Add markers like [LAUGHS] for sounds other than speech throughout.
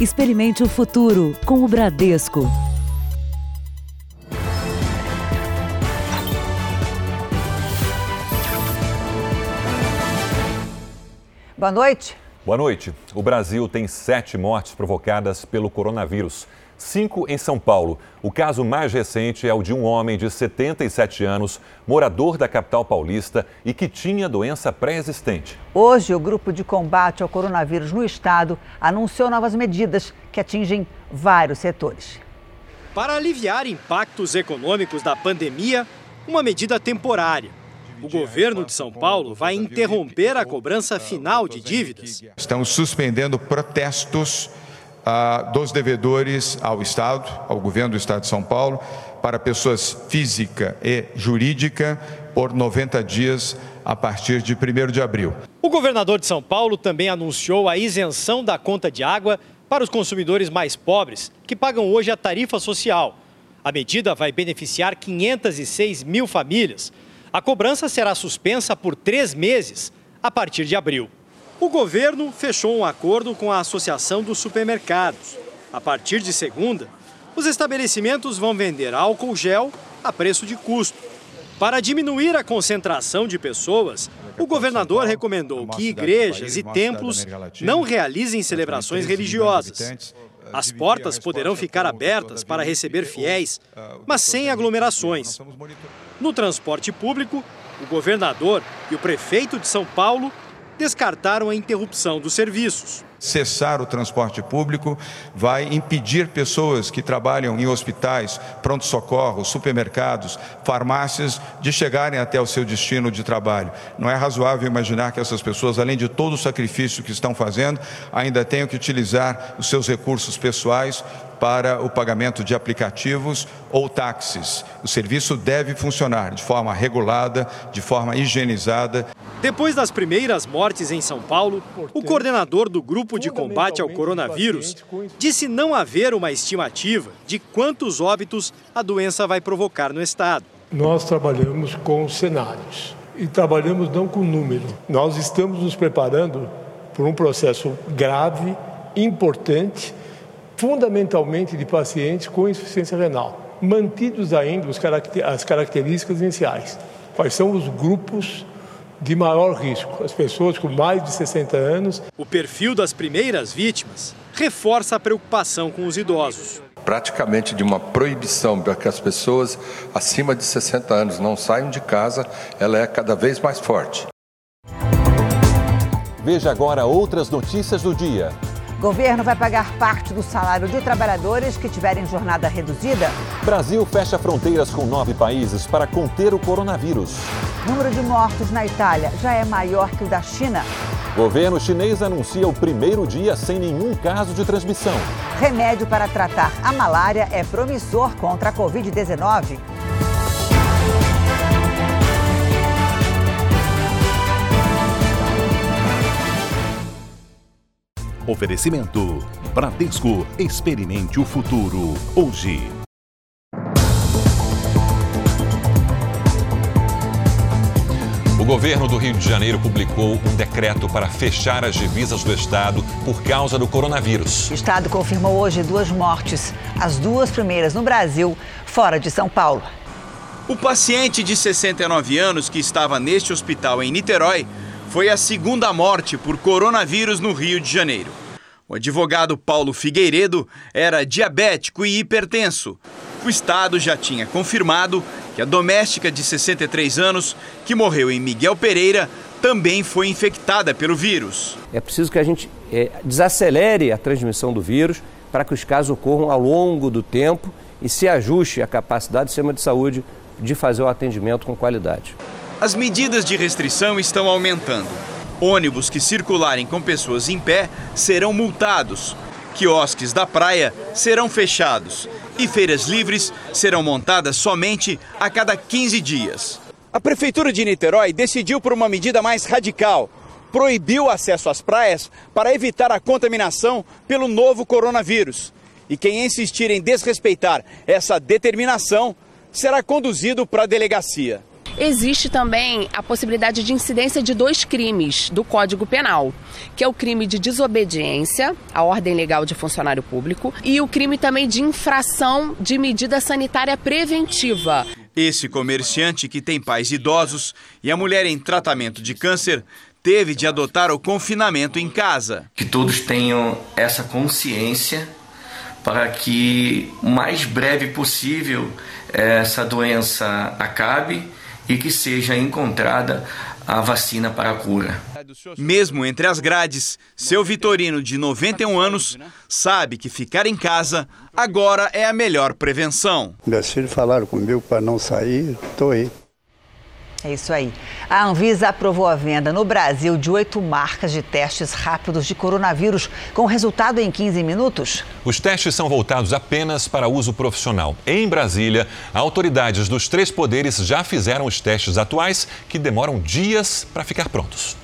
Experimente o futuro com o Bradesco. Boa noite. Boa noite. O Brasil tem sete mortes provocadas pelo coronavírus. Cinco em São Paulo. O caso mais recente é o de um homem de 77 anos, morador da capital paulista e que tinha doença pré-existente. Hoje, o grupo de combate ao coronavírus no estado anunciou novas medidas que atingem vários setores. Para aliviar impactos econômicos da pandemia, uma medida temporária o governo de São Paulo vai interromper a cobrança final de dívidas. Estamos suspendendo protestos ah, dos devedores ao Estado, ao governo do Estado de São Paulo, para pessoas física e jurídica por 90 dias a partir de 1 de abril. O governador de São Paulo também anunciou a isenção da conta de água para os consumidores mais pobres, que pagam hoje a tarifa social. A medida vai beneficiar 506 mil famílias. A cobrança será suspensa por três meses, a partir de abril. O governo fechou um acordo com a Associação dos Supermercados. A partir de segunda, os estabelecimentos vão vender álcool gel a preço de custo. Para diminuir a concentração de pessoas, o governador recomendou que igrejas e templos não realizem celebrações religiosas. As portas poderão ficar abertas para receber fiéis, mas sem aglomerações. No transporte público, o governador e o prefeito de São Paulo descartaram a interrupção dos serviços. Cessar o transporte público vai impedir pessoas que trabalham em hospitais, pronto-socorro, supermercados, farmácias de chegarem até o seu destino de trabalho. Não é razoável imaginar que essas pessoas, além de todo o sacrifício que estão fazendo, ainda tenham que utilizar os seus recursos pessoais para o pagamento de aplicativos ou táxis. O serviço deve funcionar de forma regulada, de forma higienizada. Depois das primeiras mortes em São Paulo, o coordenador do grupo de combate ao coronavírus disse não haver uma estimativa de quantos óbitos a doença vai provocar no estado. Nós trabalhamos com cenários e trabalhamos não com número. Nós estamos nos preparando por um processo grave, importante fundamentalmente de pacientes com insuficiência renal, mantidos ainda as características iniciais. Quais são os grupos de maior risco? As pessoas com mais de 60 anos. O perfil das primeiras vítimas reforça a preocupação com os idosos. Praticamente de uma proibição para que as pessoas acima de 60 anos não saiam de casa, ela é cada vez mais forte. Veja agora outras notícias do dia. Governo vai pagar parte do salário de trabalhadores que tiverem jornada reduzida. Brasil fecha fronteiras com nove países para conter o coronavírus. Número de mortos na Itália já é maior que o da China. Governo chinês anuncia o primeiro dia sem nenhum caso de transmissão. Remédio para tratar a malária é promissor contra a Covid-19. Oferecimento: Bradesco. Experimente o futuro hoje. O governo do Rio de Janeiro publicou um decreto para fechar as divisas do estado por causa do coronavírus. O estado confirmou hoje duas mortes, as duas primeiras no Brasil, fora de São Paulo. O paciente de 69 anos que estava neste hospital em Niterói foi a segunda morte por coronavírus no Rio de Janeiro. O advogado Paulo Figueiredo era diabético e hipertenso. O Estado já tinha confirmado que a doméstica de 63 anos, que morreu em Miguel Pereira, também foi infectada pelo vírus. É preciso que a gente é, desacelere a transmissão do vírus para que os casos ocorram ao longo do tempo e se ajuste a capacidade do sistema de saúde de fazer o atendimento com qualidade. As medidas de restrição estão aumentando. Ônibus que circularem com pessoas em pé serão multados. Quiosques da praia serão fechados. E feiras livres serão montadas somente a cada 15 dias. A Prefeitura de Niterói decidiu por uma medida mais radical. Proibiu o acesso às praias para evitar a contaminação pelo novo coronavírus. E quem insistir em desrespeitar essa determinação será conduzido para a delegacia. Existe também a possibilidade de incidência de dois crimes do Código Penal, que é o crime de desobediência à ordem legal de funcionário público e o crime também de infração de medida sanitária preventiva. Esse comerciante que tem pais idosos e a mulher em tratamento de câncer teve de adotar o confinamento em casa. Que todos tenham essa consciência para que o mais breve possível essa doença acabe e que seja encontrada a vacina para a cura. Mesmo entre as grades, seu Vitorino, de 91 anos, sabe que ficar em casa agora é a melhor prevenção. Meus filhos falaram comigo para não sair, estou aí. É isso aí. A Anvisa aprovou a venda no Brasil de oito marcas de testes rápidos de coronavírus, com resultado em 15 minutos. Os testes são voltados apenas para uso profissional. Em Brasília, autoridades dos três poderes já fizeram os testes atuais, que demoram dias para ficar prontos.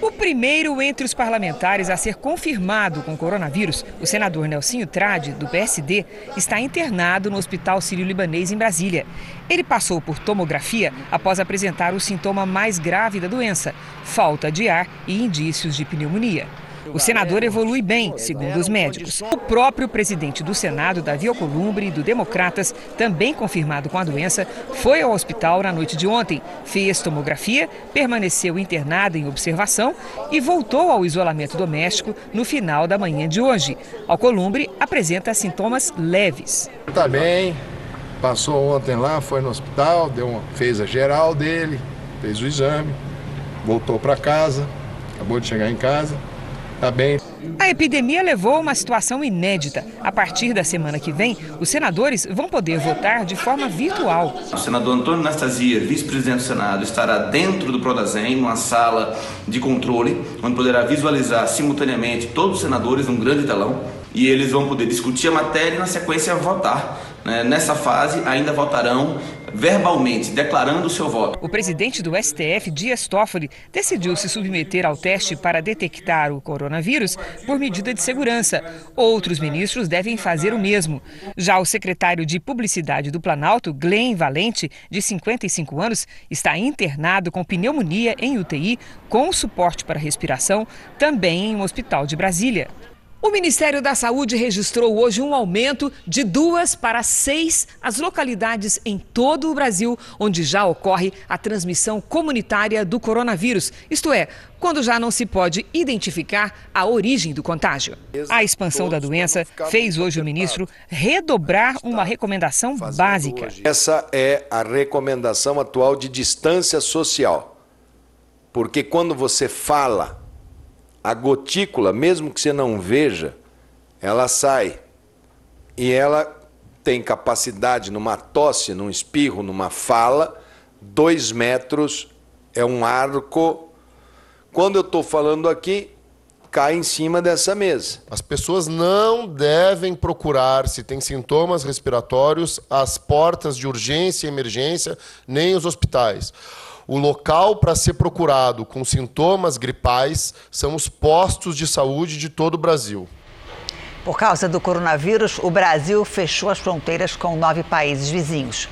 O primeiro entre os parlamentares a ser confirmado com coronavírus, o senador Nelsinho Trade, do PSD, está internado no Hospital Sírio-Libanês em Brasília. Ele passou por tomografia após apresentar o sintoma mais grave da doença, falta de ar e indícios de pneumonia. O senador evolui bem, segundo os médicos. O próprio presidente do Senado, Davi Alcolumbre, do Democratas, também confirmado com a doença, foi ao hospital na noite de ontem, fez tomografia, permaneceu internado em observação e voltou ao isolamento doméstico no final da manhã de hoje. Alcolumbre apresenta sintomas leves. Está bem, passou ontem lá, foi no hospital, deu uma, fez a geral dele, fez o exame, voltou para casa, acabou de chegar em casa. Tá bem. A epidemia levou a uma situação inédita. A partir da semana que vem, os senadores vão poder votar de forma virtual. O senador Antônio Anastasia, vice-presidente do Senado, estará dentro do Prodazem, numa sala de controle, onde poderá visualizar simultaneamente todos os senadores num grande telão. E eles vão poder discutir a matéria e, na sequência, votar. Nessa fase, ainda votarão verbalmente, declarando o seu voto. O presidente do STF, Dias Toffoli, decidiu se submeter ao teste para detectar o coronavírus por medida de segurança. Outros ministros devem fazer o mesmo. Já o secretário de Publicidade do Planalto, Glenn Valente, de 55 anos, está internado com pneumonia em UTI, com suporte para respiração, também em um hospital de Brasília. O Ministério da Saúde registrou hoje um aumento de duas para seis as localidades em todo o Brasil onde já ocorre a transmissão comunitária do coronavírus, isto é, quando já não se pode identificar a origem do contágio. A expansão da doença fez hoje o ministro redobrar uma recomendação básica. Essa é a recomendação atual de distância social. Porque quando você fala a gotícula, mesmo que você não veja, ela sai. E ela tem capacidade numa tosse, num espirro, numa fala, dois metros é um arco. Quando eu estou falando aqui, cai em cima dessa mesa. As pessoas não devem procurar, se tem sintomas respiratórios, as portas de urgência e emergência, nem os hospitais. O local para ser procurado com sintomas gripais são os postos de saúde de todo o Brasil. Por causa do coronavírus, o Brasil fechou as fronteiras com nove países vizinhos.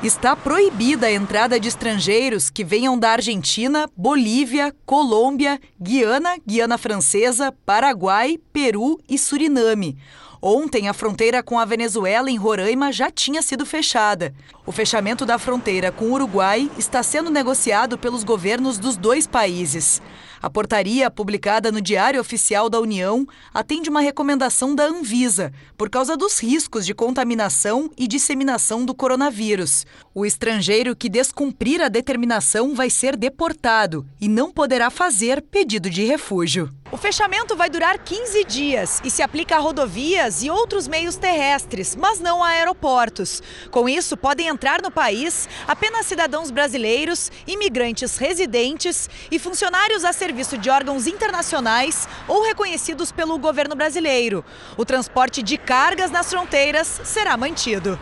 Está proibida a entrada de estrangeiros que venham da Argentina, Bolívia, Colômbia, Guiana, Guiana Francesa, Paraguai, Peru e Suriname. Ontem, a fronteira com a Venezuela, em Roraima, já tinha sido fechada. O fechamento da fronteira com o Uruguai está sendo negociado pelos governos dos dois países. A portaria, publicada no Diário Oficial da União, atende uma recomendação da Anvisa, por causa dos riscos de contaminação e disseminação do coronavírus. O estrangeiro que descumprir a determinação vai ser deportado e não poderá fazer pedido de refúgio. O fechamento vai durar 15 dias e se aplica a rodovias e outros meios terrestres, mas não a aeroportos. Com isso, podem entrar no país apenas cidadãos brasileiros, imigrantes residentes e funcionários a serviço de órgãos internacionais ou reconhecidos pelo governo brasileiro. O transporte de cargas nas fronteiras será mantido.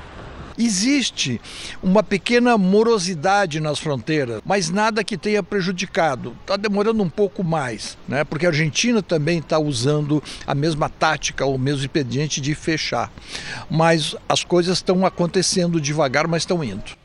Existe uma pequena morosidade nas fronteiras, mas nada que tenha prejudicado. Está demorando um pouco mais, né? porque a Argentina também está usando a mesma tática, o mesmo expediente de fechar. Mas as coisas estão acontecendo devagar, mas estão indo.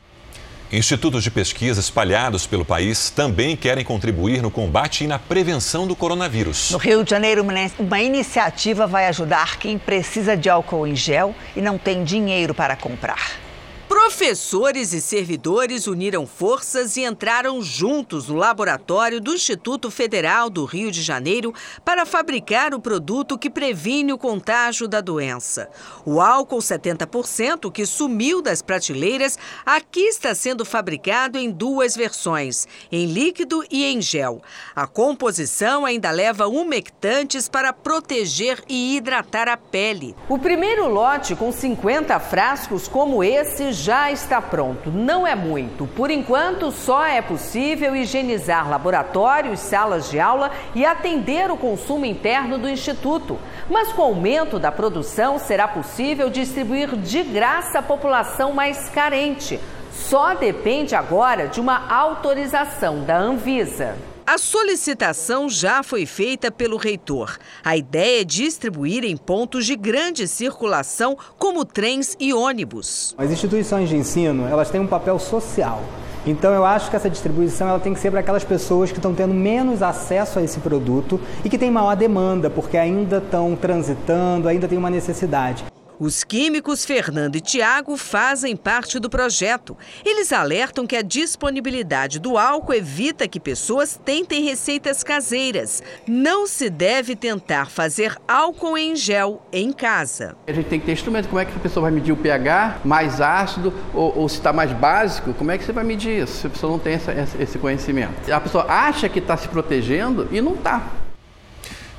Institutos de pesquisa espalhados pelo país também querem contribuir no combate e na prevenção do coronavírus. No Rio de Janeiro, uma iniciativa vai ajudar quem precisa de álcool em gel e não tem dinheiro para comprar. Professores e servidores uniram forças e entraram juntos no laboratório do Instituto Federal do Rio de Janeiro para fabricar o produto que previne o contágio da doença. O álcool 70%, que sumiu das prateleiras, aqui está sendo fabricado em duas versões, em líquido e em gel. A composição ainda leva umectantes para proteger e hidratar a pele. O primeiro lote, com 50 frascos como esse, já está pronto. Não é muito. Por enquanto, só é possível higienizar laboratórios, salas de aula e atender o consumo interno do Instituto. Mas com o aumento da produção, será possível distribuir de graça à população mais carente. Só depende agora de uma autorização da Anvisa. A solicitação já foi feita pelo reitor. A ideia é distribuir em pontos de grande circulação, como trens e ônibus. As instituições de ensino, elas têm um papel social. Então eu acho que essa distribuição ela tem que ser para aquelas pessoas que estão tendo menos acesso a esse produto e que têm maior demanda, porque ainda estão transitando, ainda tem uma necessidade. Os químicos Fernando e Tiago fazem parte do projeto. Eles alertam que a disponibilidade do álcool evita que pessoas tentem receitas caseiras. Não se deve tentar fazer álcool em gel em casa. A gente tem que ter instrumento. Como é que a pessoa vai medir o pH mais ácido ou, ou se está mais básico? Como é que você vai medir isso se a pessoa não tem essa, esse conhecimento? A pessoa acha que está se protegendo e não está.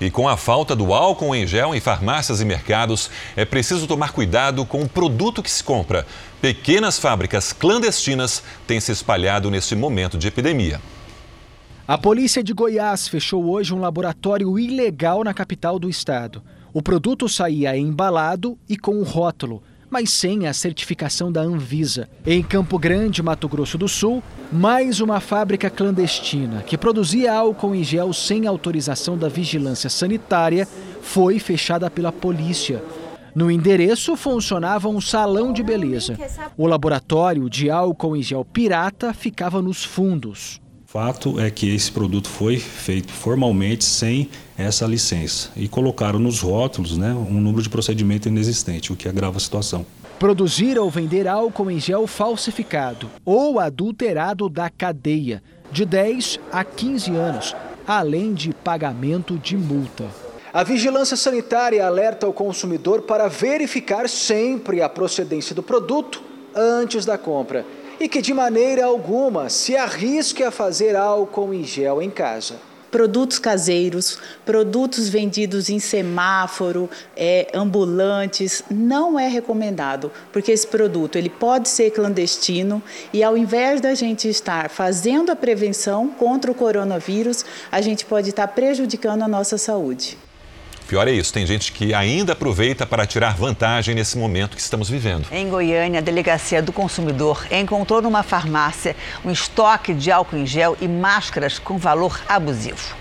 E com a falta do álcool em gel em farmácias e mercados, é preciso tomar cuidado com o produto que se compra. Pequenas fábricas clandestinas têm se espalhado neste momento de epidemia. A polícia de Goiás fechou hoje um laboratório ilegal na capital do estado. O produto saía embalado e com um rótulo mas sem a certificação da Anvisa. Em Campo Grande, Mato Grosso do Sul, mais uma fábrica clandestina que produzia álcool em gel sem autorização da vigilância sanitária foi fechada pela polícia. No endereço funcionava um salão de beleza. O laboratório de álcool em gel pirata ficava nos fundos. Fato é que esse produto foi feito formalmente sem essa licença e colocaram nos rótulos né, um número de procedimento inexistente, o que agrava a situação. Produzir ou vender álcool em gel falsificado ou adulterado da cadeia, de 10 a 15 anos, além de pagamento de multa. A vigilância sanitária alerta o consumidor para verificar sempre a procedência do produto antes da compra e que de maneira alguma se arrisque a fazer álcool em gel em casa produtos caseiros, produtos vendidos em semáforo, é, ambulantes, não é recomendado, porque esse produto ele pode ser clandestino e ao invés da gente estar fazendo a prevenção contra o coronavírus, a gente pode estar prejudicando a nossa saúde. Pior é isso, tem gente que ainda aproveita para tirar vantagem nesse momento que estamos vivendo. Em Goiânia, a Delegacia do Consumidor encontrou numa farmácia um estoque de álcool em gel e máscaras com valor abusivo.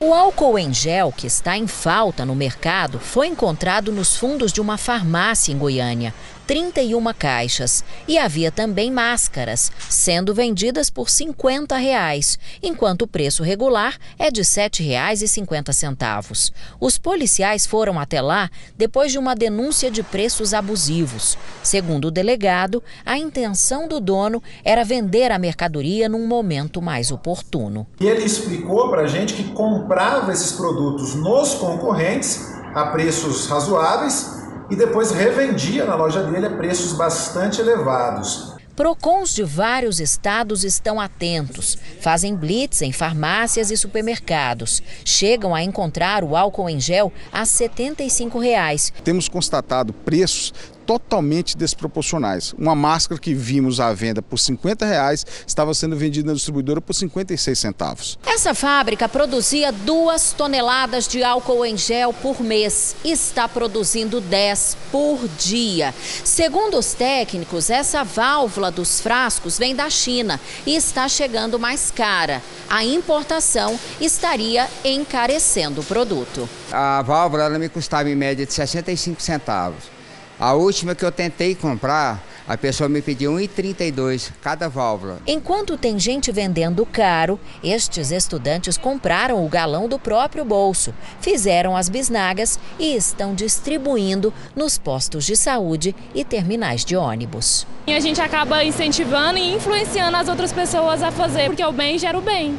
O álcool em gel, que está em falta no mercado, foi encontrado nos fundos de uma farmácia em Goiânia. 31 caixas. E havia também máscaras, sendo vendidas por 50 reais, enquanto o preço regular é de R$ 7,50. Os policiais foram até lá depois de uma denúncia de preços abusivos. Segundo o delegado, a intenção do dono era vender a mercadoria num momento mais oportuno. Ele explicou para a gente que comprava esses produtos nos concorrentes a preços razoáveis e depois revendia na loja dele a preços bastante elevados. Procons de vários estados estão atentos, fazem blitz em farmácias e supermercados. Chegam a encontrar o álcool em gel a 75 reais. Temos constatado preços totalmente desproporcionais. Uma máscara que vimos à venda por 50 reais estava sendo vendida na distribuidora por 56 centavos. Essa fábrica produzia duas toneladas de álcool em gel por mês. Está produzindo 10 por dia. Segundo os técnicos, essa válvula dos frascos vem da China e está chegando mais cara. A importação estaria encarecendo o produto. A válvula ela me custava em média de 65 centavos A última que eu tentei comprar, a pessoa me pediu 1,32 cada válvula. Enquanto tem gente vendendo caro, estes estudantes compraram o galão do próprio bolso, fizeram as bisnagas e estão distribuindo nos postos de saúde e terminais de ônibus. E a gente acaba incentivando e influenciando as outras pessoas a fazer, porque o bem gera o bem.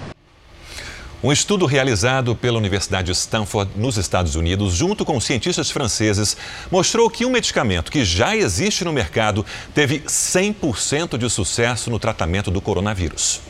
Um estudo realizado pela Universidade de Stanford, nos Estados Unidos, junto com cientistas franceses, mostrou que um medicamento que já existe no mercado teve 100% de sucesso no tratamento do coronavírus.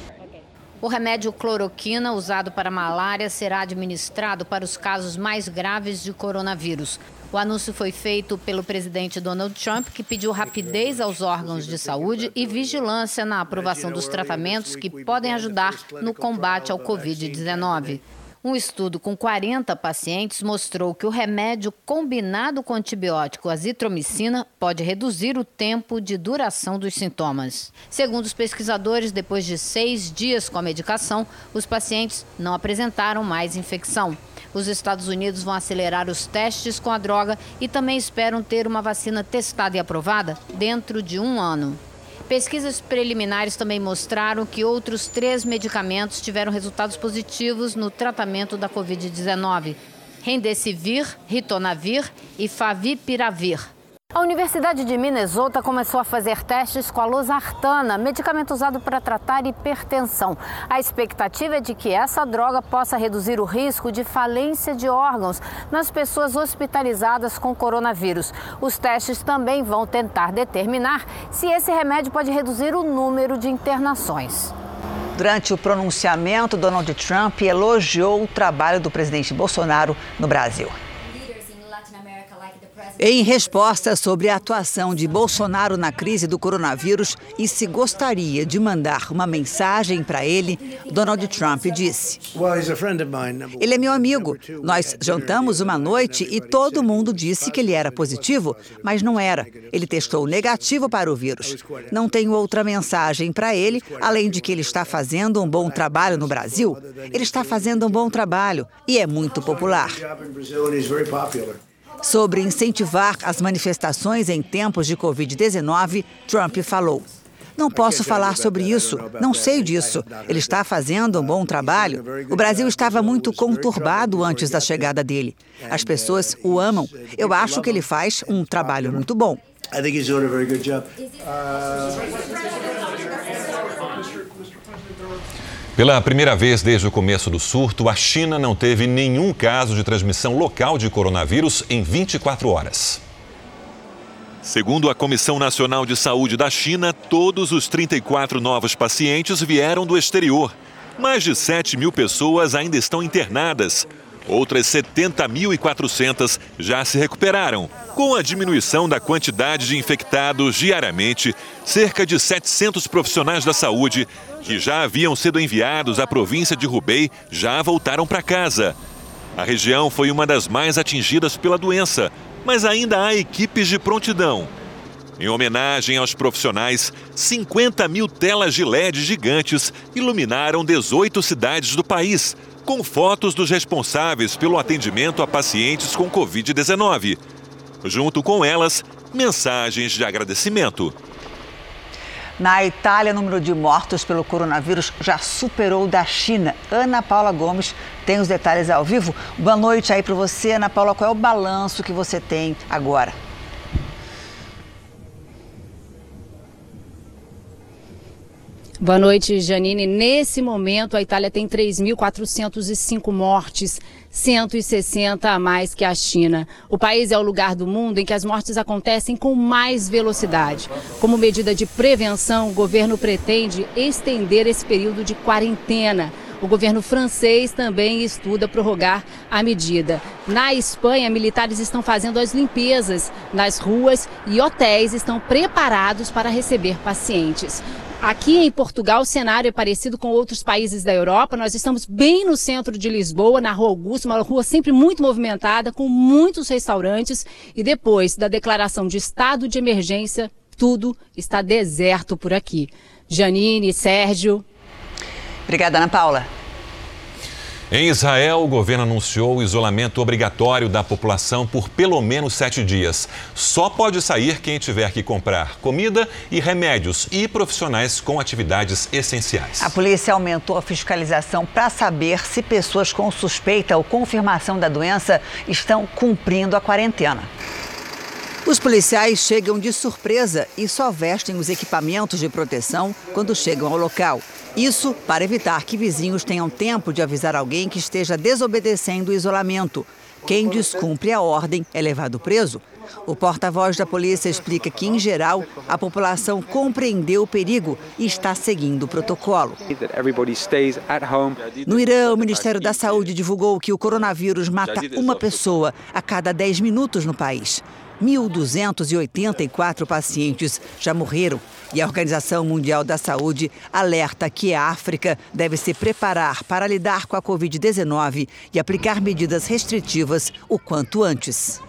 O remédio cloroquina, usado para malária, será administrado para os casos mais graves de coronavírus. O anúncio foi feito pelo presidente Donald Trump, que pediu rapidez aos órgãos de saúde e vigilância na aprovação dos tratamentos que podem ajudar no combate ao Covid-19. Um estudo com 40 pacientes mostrou que o remédio combinado com antibiótico azitromicina pode reduzir o tempo de duração dos sintomas. Segundo os pesquisadores, depois de seis dias com a medicação, os pacientes não apresentaram mais infecção. Os Estados Unidos vão acelerar os testes com a droga e também esperam ter uma vacina testada e aprovada dentro de um ano. Pesquisas preliminares também mostraram que outros três medicamentos tiveram resultados positivos no tratamento da Covid-19: Remdesivir, Ritonavir e Favipiravir. A Universidade de Minnesota começou a fazer testes com a losartana, medicamento usado para tratar hipertensão. A expectativa é de que essa droga possa reduzir o risco de falência de órgãos nas pessoas hospitalizadas com coronavírus. Os testes também vão tentar determinar se esse remédio pode reduzir o número de internações. Durante o pronunciamento, Donald Trump elogiou o trabalho do presidente Bolsonaro no Brasil. Em resposta sobre a atuação de Bolsonaro na crise do coronavírus e se gostaria de mandar uma mensagem para ele, Donald Trump disse: Ele é meu amigo. Nós jantamos uma noite e todo mundo disse que ele era positivo, mas não era. Ele testou negativo para o vírus. Não tenho outra mensagem para ele, além de que ele está fazendo um bom trabalho no Brasil. Ele está fazendo um bom trabalho e é muito popular sobre incentivar as manifestações em tempos de Covid-19, Trump falou. Não posso falar sobre isso, não sei disso. Ele está fazendo um bom trabalho. O Brasil estava muito conturbado antes da chegada dele. As pessoas o amam. Eu acho que ele faz um trabalho muito bom. Pela primeira vez desde o começo do surto, a China não teve nenhum caso de transmissão local de coronavírus em 24 horas. Segundo a Comissão Nacional de Saúde da China, todos os 34 novos pacientes vieram do exterior. Mais de 7 mil pessoas ainda estão internadas. Outras 70.400 já se recuperaram. Com a diminuição da quantidade de infectados diariamente, cerca de 700 profissionais da saúde que já haviam sido enviados à província de Hubei já voltaram para casa. A região foi uma das mais atingidas pela doença, mas ainda há equipes de prontidão. Em homenagem aos profissionais, 50 mil telas de LED gigantes iluminaram 18 cidades do país, com fotos dos responsáveis pelo atendimento a pacientes com Covid-19. Junto com elas, mensagens de agradecimento. Na Itália, o número de mortos pelo coronavírus já superou o da China. Ana Paula Gomes tem os detalhes ao vivo. Boa noite aí para você, Ana Paula. Qual é o balanço que você tem agora? Boa noite, Janine. Nesse momento, a Itália tem 3.405 mortes, 160 a mais que a China. O país é o lugar do mundo em que as mortes acontecem com mais velocidade. Como medida de prevenção, o governo pretende estender esse período de quarentena. O governo francês também estuda prorrogar a medida. Na Espanha, militares estão fazendo as limpezas nas ruas e hotéis estão preparados para receber pacientes. Aqui em Portugal, o cenário é parecido com outros países da Europa. Nós estamos bem no centro de Lisboa, na Rua Augusta, uma rua sempre muito movimentada, com muitos restaurantes. E depois da declaração de estado de emergência, tudo está deserto por aqui. Janine, Sérgio. Obrigada, Ana Paula. Em Israel, o governo anunciou o isolamento obrigatório da população por pelo menos sete dias. Só pode sair quem tiver que comprar comida e remédios e profissionais com atividades essenciais. A polícia aumentou a fiscalização para saber se pessoas com suspeita ou confirmação da doença estão cumprindo a quarentena. Os policiais chegam de surpresa e só vestem os equipamentos de proteção quando chegam ao local. Isso para evitar que vizinhos tenham tempo de avisar alguém que esteja desobedecendo o isolamento. Quem descumpre a ordem é levado preso. O porta-voz da polícia explica que, em geral, a população compreendeu o perigo e está seguindo o protocolo. No Irã, o Ministério da Saúde divulgou que o coronavírus mata uma pessoa a cada 10 minutos no país. 1.284 pacientes já morreram e a Organização Mundial da Saúde alerta que a África deve se preparar para lidar com a Covid-19 e aplicar medidas restritivas o quanto antes.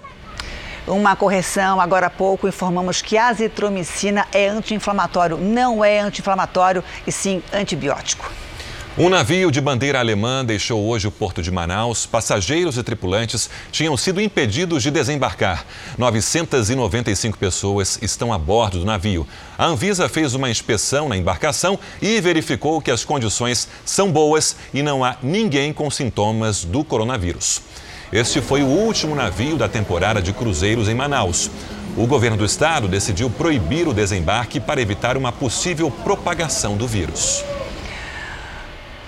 Uma correção, agora há pouco informamos que a azitromicina é anti-inflamatório, não é anti-inflamatório e sim antibiótico. Um navio de bandeira alemã deixou hoje o porto de Manaus. Passageiros e tripulantes tinham sido impedidos de desembarcar. 995 pessoas estão a bordo do navio. A Anvisa fez uma inspeção na embarcação e verificou que as condições são boas e não há ninguém com sintomas do coronavírus. Este foi o último navio da temporada de cruzeiros em Manaus. O governo do estado decidiu proibir o desembarque para evitar uma possível propagação do vírus.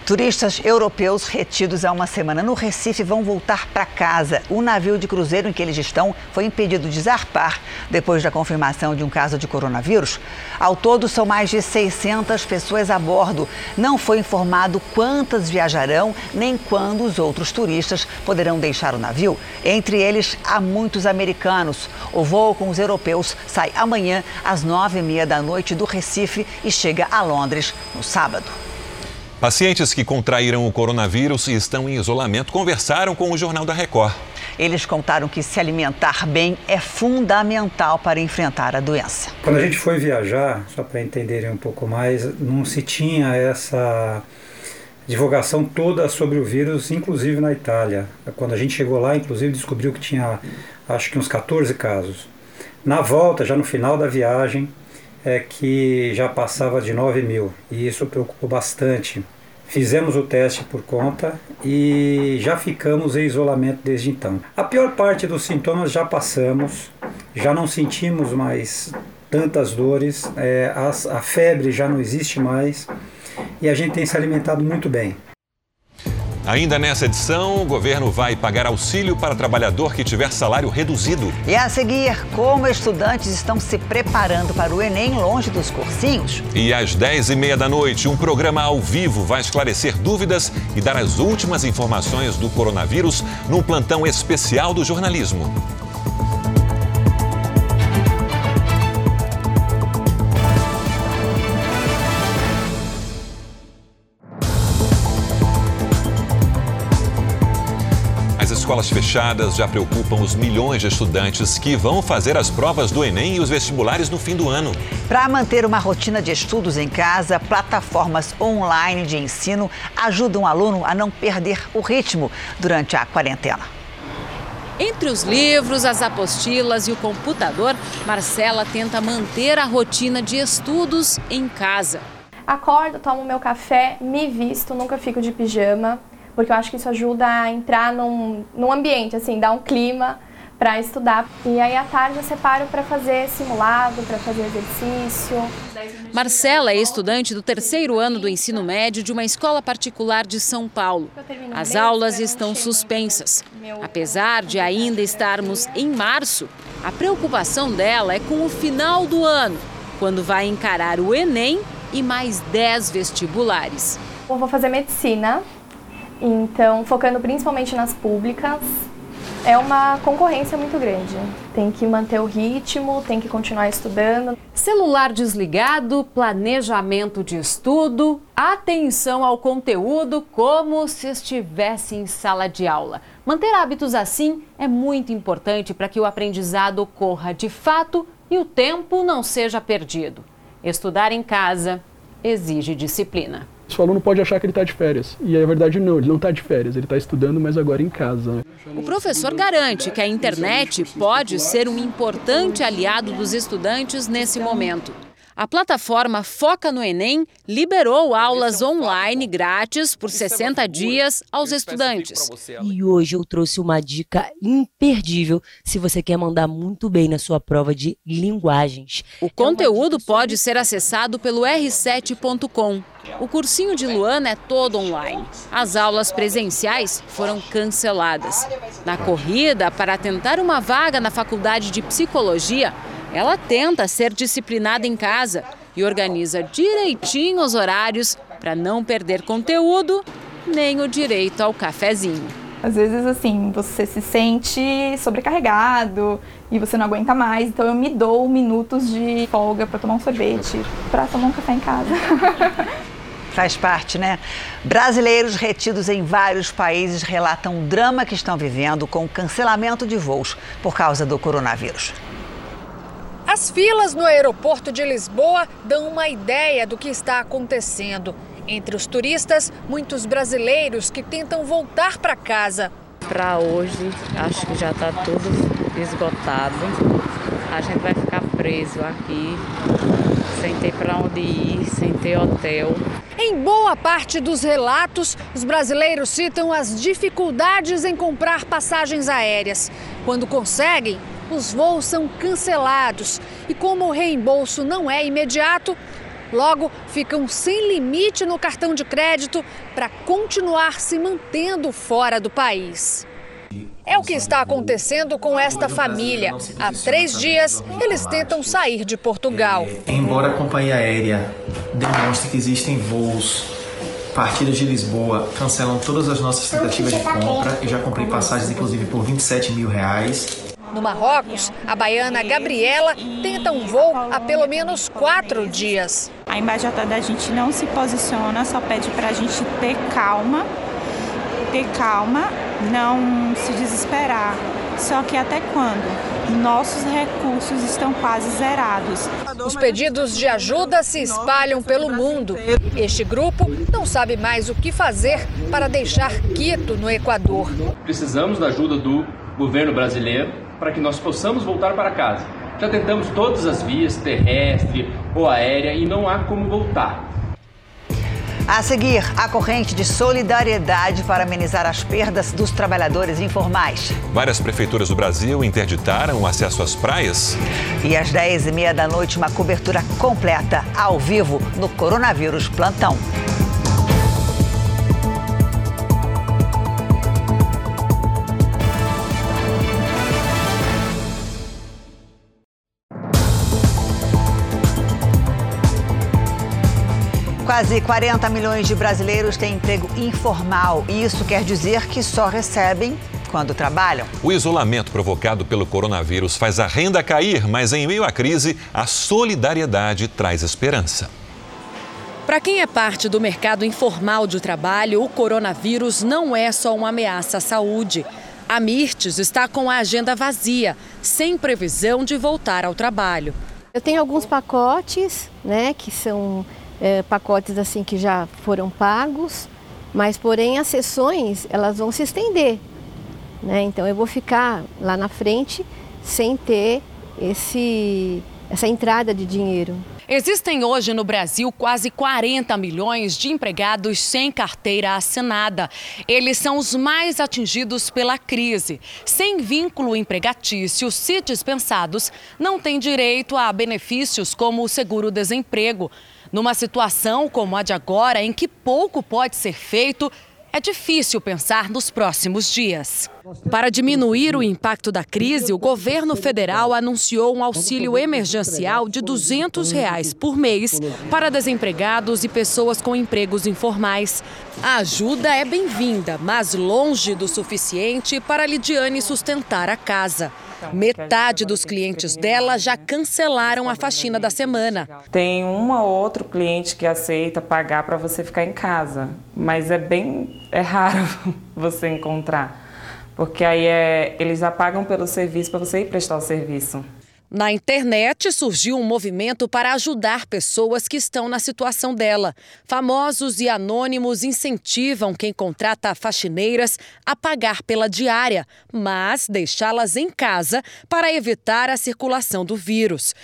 Turistas europeus retidos há uma semana no Recife vão voltar para casa. O navio de cruzeiro em que eles estão foi impedido de zarpar depois da confirmação de um caso de coronavírus. Ao todo, são mais de 600 pessoas a bordo. Não foi informado quantas viajarão nem quando os outros turistas poderão deixar o navio. Entre eles, há muitos americanos. O voo com os europeus sai amanhã às nove e meia da noite do Recife e chega a Londres no sábado. Pacientes que contraíram o coronavírus e estão em isolamento conversaram com o Jornal da Record. Eles contaram que se alimentar bem é fundamental para enfrentar a doença. Quando a gente foi viajar, só para entenderem um pouco mais, não se tinha essa divulgação toda sobre o vírus, inclusive na Itália. Quando a gente chegou lá, inclusive descobriu que tinha acho que uns 14 casos. Na volta, já no final da viagem, é que já passava de 9 mil e isso preocupou bastante. Fizemos o teste por conta e já ficamos em isolamento desde então. A pior parte dos sintomas já passamos, já não sentimos mais tantas dores, é, a, a febre já não existe mais e a gente tem se alimentado muito bem. Ainda nessa edição, o governo vai pagar auxílio para trabalhador que tiver salário reduzido. E a seguir, como estudantes estão se preparando para o Enem longe dos cursinhos. E às 10h30 da noite, um programa ao vivo vai esclarecer dúvidas e dar as últimas informações do coronavírus num plantão especial do jornalismo. Escolas fechadas já preocupam os milhões de estudantes que vão fazer as provas do Enem e os vestibulares no fim do ano. Para manter uma rotina de estudos em casa, plataformas online de ensino ajudam o aluno a não perder o ritmo durante a quarentena. Entre os livros, as apostilas e o computador, Marcela tenta manter a rotina de estudos em casa. Acordo, tomo meu café, me visto, nunca fico de pijama porque eu acho que isso ajuda a entrar num, num ambiente, assim, dar um clima para estudar. E aí à tarde eu separo para fazer simulado, para fazer exercício. Marcela é estudante do terceiro ano do ensino médio de uma escola particular de São Paulo. As aulas estão suspensas. Apesar de ainda estarmos em março, a preocupação dela é com o final do ano, quando vai encarar o Enem e mais 10 vestibulares. Eu vou fazer medicina então, focando principalmente nas públicas, é uma concorrência muito grande. Tem que manter o ritmo, tem que continuar estudando. Celular desligado, planejamento de estudo, atenção ao conteúdo como se estivesse em sala de aula. Manter hábitos assim é muito importante para que o aprendizado ocorra de fato e o tempo não seja perdido. Estudar em casa exige disciplina. O aluno pode achar que ele está de férias. E é verdade não, ele não está de férias, ele está estudando, mas agora em casa. O professor garante que a internet pode ser um importante aliado dos estudantes nesse momento. A plataforma Foca no Enem liberou aulas online grátis por 60 dias aos estudantes. E hoje eu trouxe uma dica imperdível se você quer mandar muito bem na sua prova de linguagens. O conteúdo pode ser acessado pelo r7.com. O cursinho de Luana é todo online. As aulas presenciais foram canceladas. Na corrida para tentar uma vaga na faculdade de psicologia, ela tenta ser disciplinada em casa e organiza direitinho os horários para não perder conteúdo nem o direito ao cafezinho. Às vezes, assim, você se sente sobrecarregado e você não aguenta mais, então eu me dou minutos de folga para tomar um sorvete, para tomar um café em casa. [LAUGHS] Faz parte, né? Brasileiros retidos em vários países relatam o drama que estão vivendo com o cancelamento de voos por causa do coronavírus. As filas no aeroporto de Lisboa dão uma ideia do que está acontecendo. Entre os turistas, muitos brasileiros que tentam voltar para casa. Para hoje, acho que já está tudo esgotado. A gente vai ficar preso aqui, sem ter para onde ir, sem ter hotel. Em boa parte dos relatos, os brasileiros citam as dificuldades em comprar passagens aéreas. Quando conseguem, os voos são cancelados e, como o reembolso não é imediato, logo ficam sem limite no cartão de crédito para continuar se mantendo fora do país. É o que está acontecendo com esta família. Há três dias, eles tentam sair de Portugal. Embora a companhia aérea demonstre que existem voos partidas de Lisboa cancelam todas as nossas tentativas de compra. Eu já comprei passagens, inclusive, por 27 mil reais. No Marrocos, a baiana Gabriela tenta um voo há pelo menos quatro dias. A embaixada da gente não se posiciona, só pede para a gente ter calma, ter calma, não se desesperar. Só que até quando? Nossos recursos estão quase zerados. Os pedidos de ajuda se espalham pelo mundo. Este grupo não sabe mais o que fazer para deixar Quito no Equador. Precisamos da ajuda do governo brasileiro para que nós possamos voltar para casa. Já tentamos todas as vias, terrestre ou aérea, e não há como voltar. A seguir, a corrente de solidariedade para amenizar as perdas dos trabalhadores informais. Várias prefeituras do Brasil interditaram o acesso às praias. E às 10h30 da noite, uma cobertura completa, ao vivo, no Coronavírus Plantão. Quase 40 milhões de brasileiros têm emprego informal e isso quer dizer que só recebem quando trabalham. O isolamento provocado pelo coronavírus faz a renda cair, mas em meio à crise, a solidariedade traz esperança. Para quem é parte do mercado informal de trabalho, o coronavírus não é só uma ameaça à saúde. A Mirtes está com a agenda vazia, sem previsão de voltar ao trabalho. Eu tenho alguns pacotes, né, que são é, pacotes assim que já foram pagos, mas porém as sessões elas vão se estender, né? Então eu vou ficar lá na frente sem ter esse essa entrada de dinheiro. Existem hoje no Brasil quase 40 milhões de empregados sem carteira assinada. Eles são os mais atingidos pela crise. Sem vínculo empregatício, se dispensados, não têm direito a benefícios como o seguro-desemprego. Numa situação como a de agora, em que pouco pode ser feito, é difícil pensar nos próximos dias. Para diminuir o impacto da crise, o governo federal anunciou um auxílio emergencial de 200 reais por mês para desempregados e pessoas com empregos informais. A ajuda é bem-vinda, mas longe do suficiente para Lidiane sustentar a casa. Metade dos clientes dela já cancelaram a faxina da semana. Tem um ou outro cliente que aceita pagar para você ficar em casa, mas é bem é raro [LAUGHS] você encontrar, porque aí é, eles apagam pelo serviço para você ir prestar o serviço. Na internet surgiu um movimento para ajudar pessoas que estão na situação dela. Famosos e anônimos incentivam quem contrata faxineiras a pagar pela diária, mas deixá-las em casa para evitar a circulação do vírus.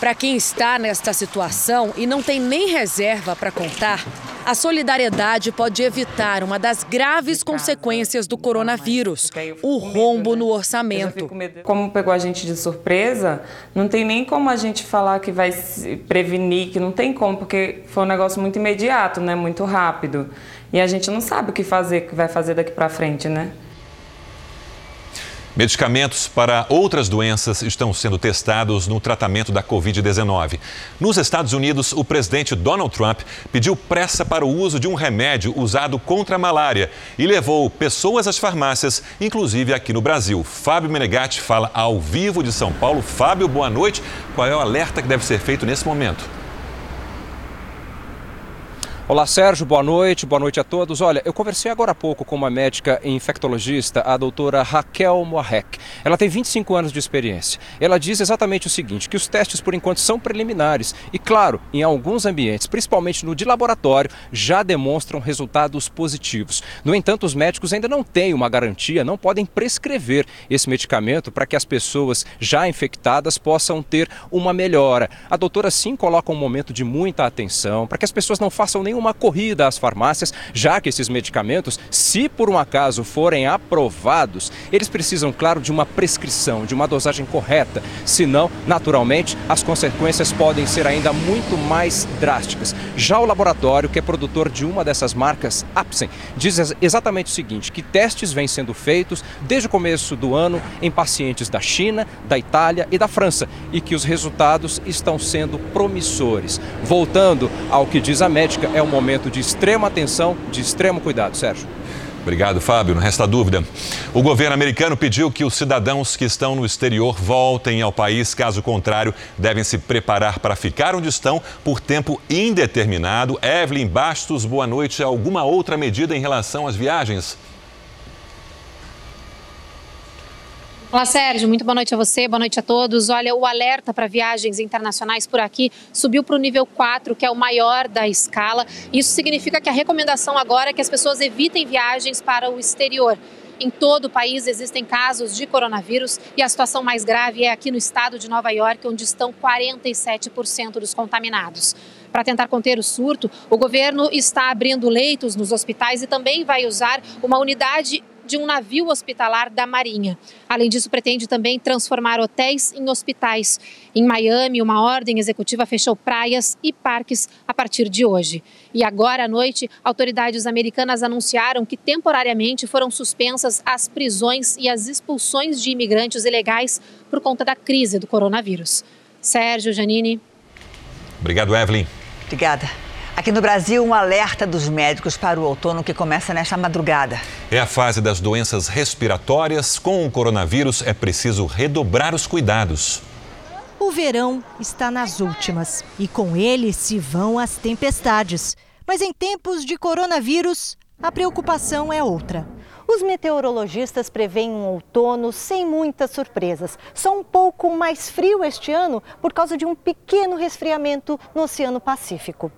Para quem está nesta situação e não tem nem reserva para contar, a solidariedade pode evitar uma das graves consequências do coronavírus: o rombo no orçamento. Como pegou a gente de surpresa, não tem nem como a gente falar que vai se prevenir, que não tem como, porque foi um negócio muito imediato, né? Muito rápido. E a gente não sabe o que fazer, o que vai fazer daqui para frente, né? Medicamentos para outras doenças estão sendo testados no tratamento da Covid-19. Nos Estados Unidos, o presidente Donald Trump pediu pressa para o uso de um remédio usado contra a malária e levou pessoas às farmácias, inclusive aqui no Brasil. Fábio Menegatti fala ao vivo de São Paulo. Fábio, boa noite. Qual é o alerta que deve ser feito nesse momento? Olá, Sérgio, boa noite, boa noite a todos. Olha, eu conversei agora há pouco com uma médica infectologista, a doutora Raquel Moarec. Ela tem 25 anos de experiência. Ela diz exatamente o seguinte: que os testes, por enquanto, são preliminares e, claro, em alguns ambientes, principalmente no de laboratório, já demonstram resultados positivos. No entanto, os médicos ainda não têm uma garantia, não podem prescrever esse medicamento para que as pessoas já infectadas possam ter uma melhora. A doutora sim coloca um momento de muita atenção para que as pessoas não façam nem uma corrida às farmácias, já que esses medicamentos, se por um acaso forem aprovados, eles precisam, claro, de uma prescrição, de uma dosagem correta. Senão, naturalmente, as consequências podem ser ainda muito mais drásticas. Já o laboratório, que é produtor de uma dessas marcas, Apsen, diz exatamente o seguinte: que testes vêm sendo feitos desde o começo do ano em pacientes da China, da Itália e da França e que os resultados estão sendo promissores. Voltando ao que diz a médica, é um momento de extrema atenção, de extremo cuidado. Sérgio. Obrigado, Fábio. Não resta dúvida. O governo americano pediu que os cidadãos que estão no exterior voltem ao país. Caso contrário, devem se preparar para ficar onde estão por tempo indeterminado. Evelyn Bastos, boa noite. Alguma outra medida em relação às viagens? Olá, Sérgio. Muito boa noite a você, boa noite a todos. Olha, o alerta para viagens internacionais por aqui subiu para o nível 4, que é o maior da escala. Isso significa que a recomendação agora é que as pessoas evitem viagens para o exterior. Em todo o país existem casos de coronavírus e a situação mais grave é aqui no estado de Nova York, onde estão 47% dos contaminados. Para tentar conter o surto, o governo está abrindo leitos nos hospitais e também vai usar uma unidade de um navio hospitalar da Marinha. Além disso, pretende também transformar hotéis em hospitais. Em Miami, uma ordem executiva fechou praias e parques a partir de hoje. E agora à noite, autoridades americanas anunciaram que temporariamente foram suspensas as prisões e as expulsões de imigrantes ilegais por conta da crise do coronavírus. Sérgio, Janine. Obrigado, Evelyn. Obrigada. Aqui no Brasil, um alerta dos médicos para o outono que começa nesta madrugada. É a fase das doenças respiratórias. Com o coronavírus, é preciso redobrar os cuidados. O verão está nas últimas e com ele se vão as tempestades. Mas em tempos de coronavírus, a preocupação é outra. Os meteorologistas preveem um outono sem muitas surpresas. Só um pouco mais frio este ano por causa de um pequeno resfriamento no Oceano Pacífico.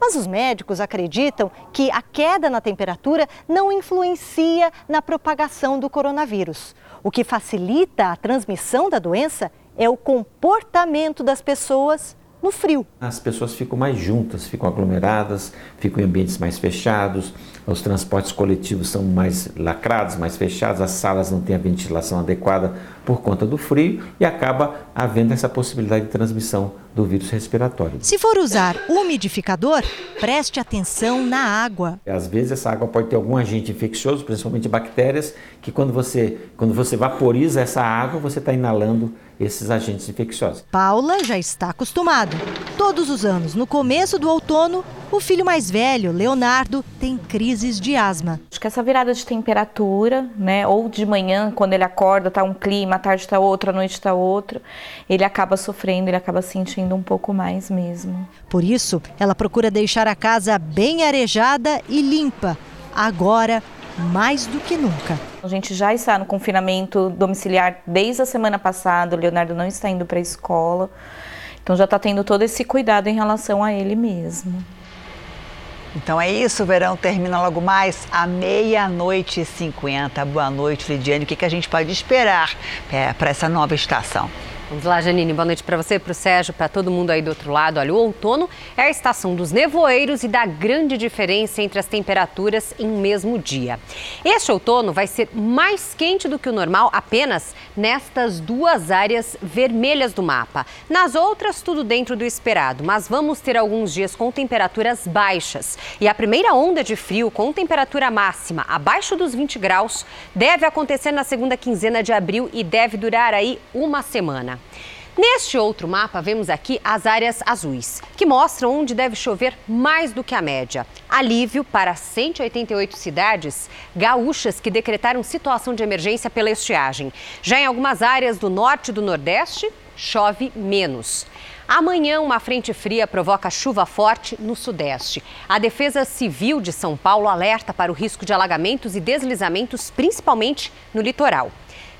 Mas os médicos acreditam que a queda na temperatura não influencia na propagação do coronavírus. O que facilita a transmissão da doença é o comportamento das pessoas no frio. As pessoas ficam mais juntas, ficam aglomeradas, ficam em ambientes mais fechados, os transportes coletivos são mais lacrados, mais fechados, as salas não têm a ventilação adequada por conta do frio e acaba havendo essa possibilidade de transmissão do vírus respiratório. Se for usar umidificador, preste atenção na água. Às vezes essa água pode ter algum agente infeccioso, principalmente bactérias, que quando você, quando você vaporiza essa água, você está inalando esses agentes infecciosos. Paula já está acostumada. Todos os anos, no começo do outono, o filho mais velho, Leonardo, tem crises de asma. Acho que essa virada de temperatura, né, ou de manhã, quando ele acorda, tá um clima, à tarde tá outro, à noite tá outro, ele acaba sofrendo, ele acaba sentindo um pouco mais mesmo. Por isso, ela procura deixar a casa bem arejada e limpa. Agora, mais do que nunca. A gente já está no confinamento domiciliar desde a semana passada, o Leonardo não está indo para a escola, então já está tendo todo esse cuidado em relação a ele mesmo. Então é isso, o verão termina logo mais à meia-noite e cinquenta. Boa noite, Lidiane. O que, que a gente pode esperar é, para essa nova estação? Vamos lá, Janine. Boa noite para você, para o Sérgio, para todo mundo aí do outro lado. Olha, o outono é a estação dos nevoeiros e da grande diferença entre as temperaturas em um mesmo dia. Este outono vai ser mais quente do que o normal apenas nestas duas áreas vermelhas do mapa. Nas outras, tudo dentro do esperado, mas vamos ter alguns dias com temperaturas baixas. E a primeira onda de frio com temperatura máxima abaixo dos 20 graus deve acontecer na segunda quinzena de abril e deve durar aí uma semana. Neste outro mapa, vemos aqui as áreas azuis, que mostram onde deve chover mais do que a média. Alívio para 188 cidades gaúchas que decretaram situação de emergência pela estiagem. Já em algumas áreas do norte e do nordeste, chove menos. Amanhã, uma frente fria provoca chuva forte no sudeste. A Defesa Civil de São Paulo alerta para o risco de alagamentos e deslizamentos, principalmente no litoral.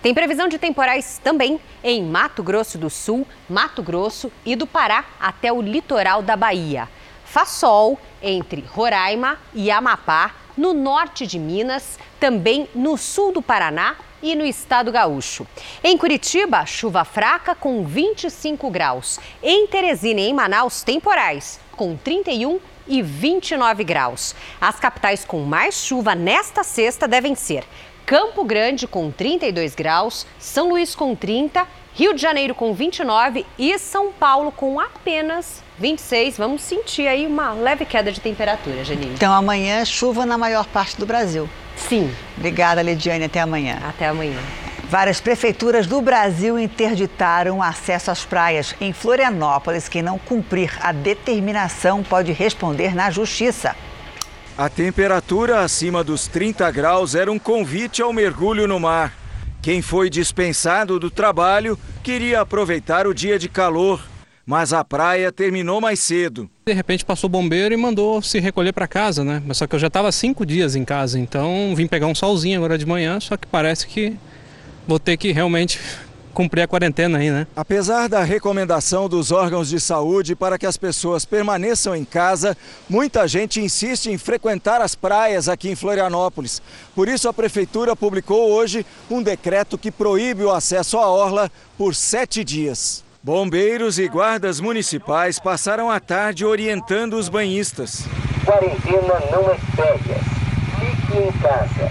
Tem previsão de temporais também em Mato Grosso do Sul, Mato Grosso e do Pará até o litoral da Bahia. Faz sol entre Roraima e Amapá, no norte de Minas, também no sul do Paraná e no estado gaúcho. Em Curitiba, chuva fraca com 25 graus. Em Teresina e em Manaus, temporais com 31 e 29 graus. As capitais com mais chuva nesta sexta devem ser Campo Grande com 32 graus, São Luís com 30, Rio de Janeiro com 29 e São Paulo com apenas 26. Vamos sentir aí uma leve queda de temperatura, Janine. Então amanhã chuva na maior parte do Brasil. Sim. Obrigada, Lidiane. Até amanhã. Até amanhã. Várias prefeituras do Brasil interditaram o acesso às praias. Em Florianópolis, quem não cumprir a determinação pode responder na justiça. A temperatura acima dos 30 graus era um convite ao mergulho no mar. Quem foi dispensado do trabalho queria aproveitar o dia de calor, mas a praia terminou mais cedo. De repente passou o bombeiro e mandou se recolher para casa, né? Mas só que eu já estava cinco dias em casa, então vim pegar um solzinho agora de manhã, só que parece que vou ter que realmente cumprir a quarentena aí, né? Apesar da recomendação dos órgãos de saúde para que as pessoas permaneçam em casa, muita gente insiste em frequentar as praias aqui em Florianópolis. Por isso, a Prefeitura publicou hoje um decreto que proíbe o acesso à orla por sete dias. Bombeiros e guardas municipais passaram a tarde orientando os banhistas. Quarentena não é férias. Fique em casa.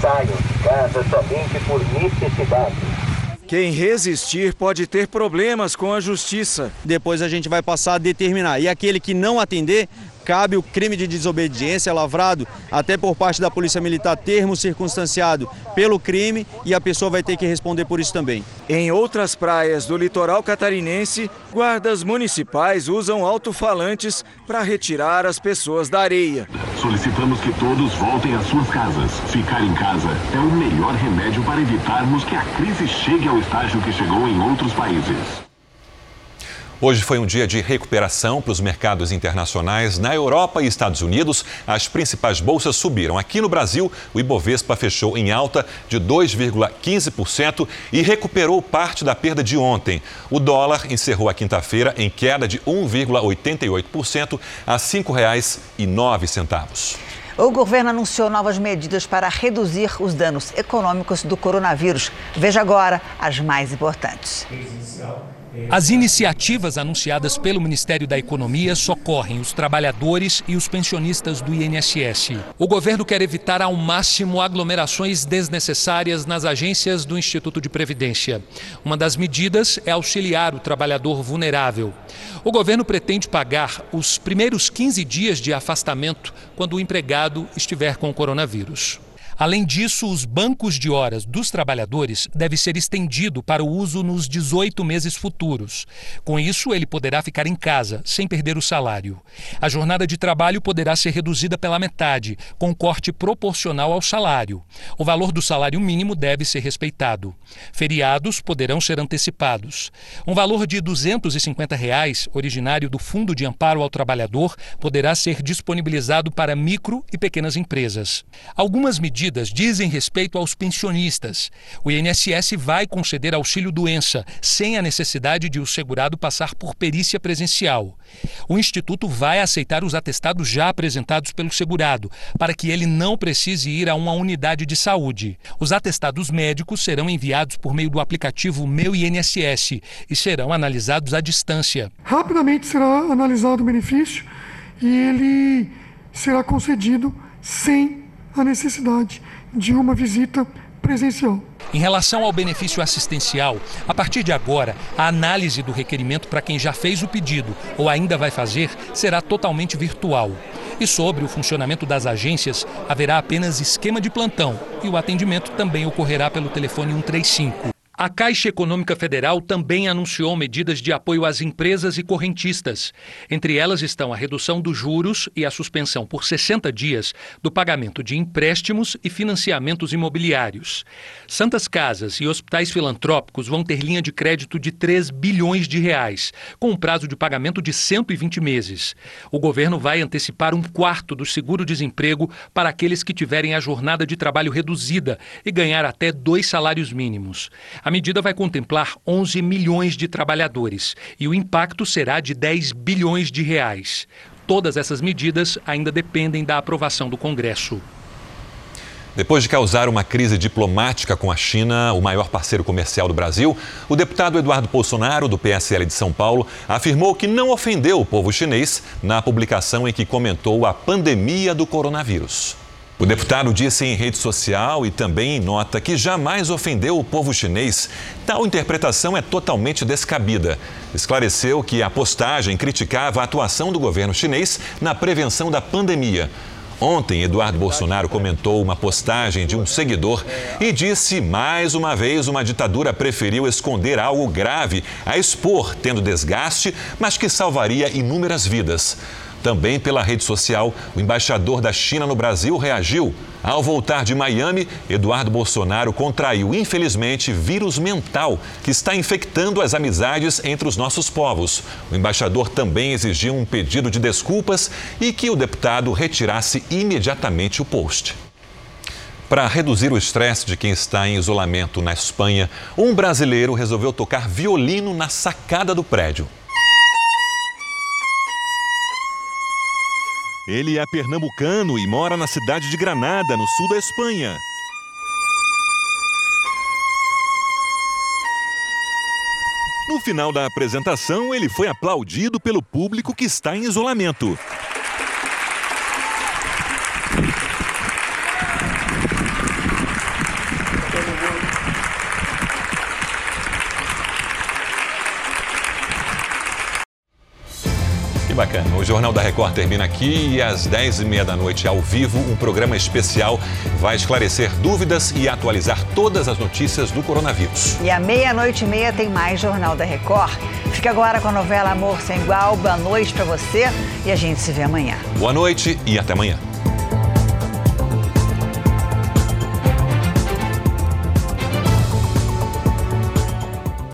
Saiam de casa somente por necessidade. Quem resistir pode ter problemas com a justiça. Depois a gente vai passar a determinar. E aquele que não atender cabe o crime de desobediência lavrado até por parte da Polícia Militar termo circunstanciado pelo crime e a pessoa vai ter que responder por isso também. Em outras praias do litoral catarinense, guardas municipais usam alto-falantes para retirar as pessoas da areia. Solicitamos que todos voltem às suas casas. Ficar em casa é o melhor remédio para evitarmos que a crise chegue ao estágio que chegou em outros países. Hoje foi um dia de recuperação para os mercados internacionais. Na Europa e Estados Unidos, as principais bolsas subiram. Aqui no Brasil, o Ibovespa fechou em alta de 2,15% e recuperou parte da perda de ontem. O dólar encerrou a quinta-feira em queda de 1,88% a R$ 5,09. O governo anunciou novas medidas para reduzir os danos econômicos do coronavírus. Veja agora as mais importantes. As iniciativas anunciadas pelo Ministério da Economia socorrem os trabalhadores e os pensionistas do INSS. O governo quer evitar ao máximo aglomerações desnecessárias nas agências do Instituto de Previdência. Uma das medidas é auxiliar o trabalhador vulnerável. O governo pretende pagar os primeiros 15 dias de afastamento quando o empregado estiver com o coronavírus. Além disso, os bancos de horas dos trabalhadores devem ser estendido para o uso nos 18 meses futuros. Com isso, ele poderá ficar em casa, sem perder o salário. A jornada de trabalho poderá ser reduzida pela metade, com corte proporcional ao salário. O valor do salário mínimo deve ser respeitado. Feriados poderão ser antecipados. Um valor de 250 reais, originário do Fundo de Amparo ao Trabalhador, poderá ser disponibilizado para micro e pequenas empresas. Algumas medidas medidas dizem respeito aos pensionistas. O INSS vai conceder auxílio-doença, sem a necessidade de o segurado passar por perícia presencial. O Instituto vai aceitar os atestados já apresentados pelo segurado, para que ele não precise ir a uma unidade de saúde. Os atestados médicos serão enviados por meio do aplicativo Meu INSS e serão analisados à distância. Rapidamente será analisado o benefício e ele será concedido sem a necessidade de uma visita presencial. Em relação ao benefício assistencial, a partir de agora, a análise do requerimento para quem já fez o pedido ou ainda vai fazer será totalmente virtual. E sobre o funcionamento das agências, haverá apenas esquema de plantão e o atendimento também ocorrerá pelo telefone 135. A Caixa Econômica Federal também anunciou medidas de apoio às empresas e correntistas. Entre elas estão a redução dos juros e a suspensão por 60 dias do pagamento de empréstimos e financiamentos imobiliários. Santas Casas e hospitais filantrópicos vão ter linha de crédito de 3 bilhões de reais, com um prazo de pagamento de 120 meses. O governo vai antecipar um quarto do seguro-desemprego para aqueles que tiverem a jornada de trabalho reduzida e ganhar até dois salários mínimos. A medida vai contemplar 11 milhões de trabalhadores e o impacto será de 10 bilhões de reais. Todas essas medidas ainda dependem da aprovação do Congresso. Depois de causar uma crise diplomática com a China, o maior parceiro comercial do Brasil, o deputado Eduardo Bolsonaro, do PSL de São Paulo, afirmou que não ofendeu o povo chinês na publicação em que comentou a pandemia do coronavírus. O deputado disse em rede social e também em nota que jamais ofendeu o povo chinês. Tal interpretação é totalmente descabida. Esclareceu que a postagem criticava a atuação do governo chinês na prevenção da pandemia. Ontem, Eduardo Bolsonaro comentou uma postagem de um seguidor e disse mais uma vez uma ditadura preferiu esconder algo grave a expor, tendo desgaste, mas que salvaria inúmeras vidas. Também pela rede social, o embaixador da China no Brasil reagiu. Ao voltar de Miami, Eduardo Bolsonaro contraiu, infelizmente, vírus mental que está infectando as amizades entre os nossos povos. O embaixador também exigiu um pedido de desculpas e que o deputado retirasse imediatamente o post. Para reduzir o estresse de quem está em isolamento na Espanha, um brasileiro resolveu tocar violino na sacada do prédio. Ele é pernambucano e mora na cidade de Granada, no sul da Espanha. No final da apresentação, ele foi aplaudido pelo público que está em isolamento. Bacana. O Jornal da Record termina aqui e às 10h30 da noite, ao vivo, um programa especial vai esclarecer dúvidas e atualizar todas as notícias do coronavírus. E à meia-noite e meia tem mais Jornal da Record. Fica agora com a novela Amor Sem Igual. Boa noite para você e a gente se vê amanhã. Boa noite e até amanhã.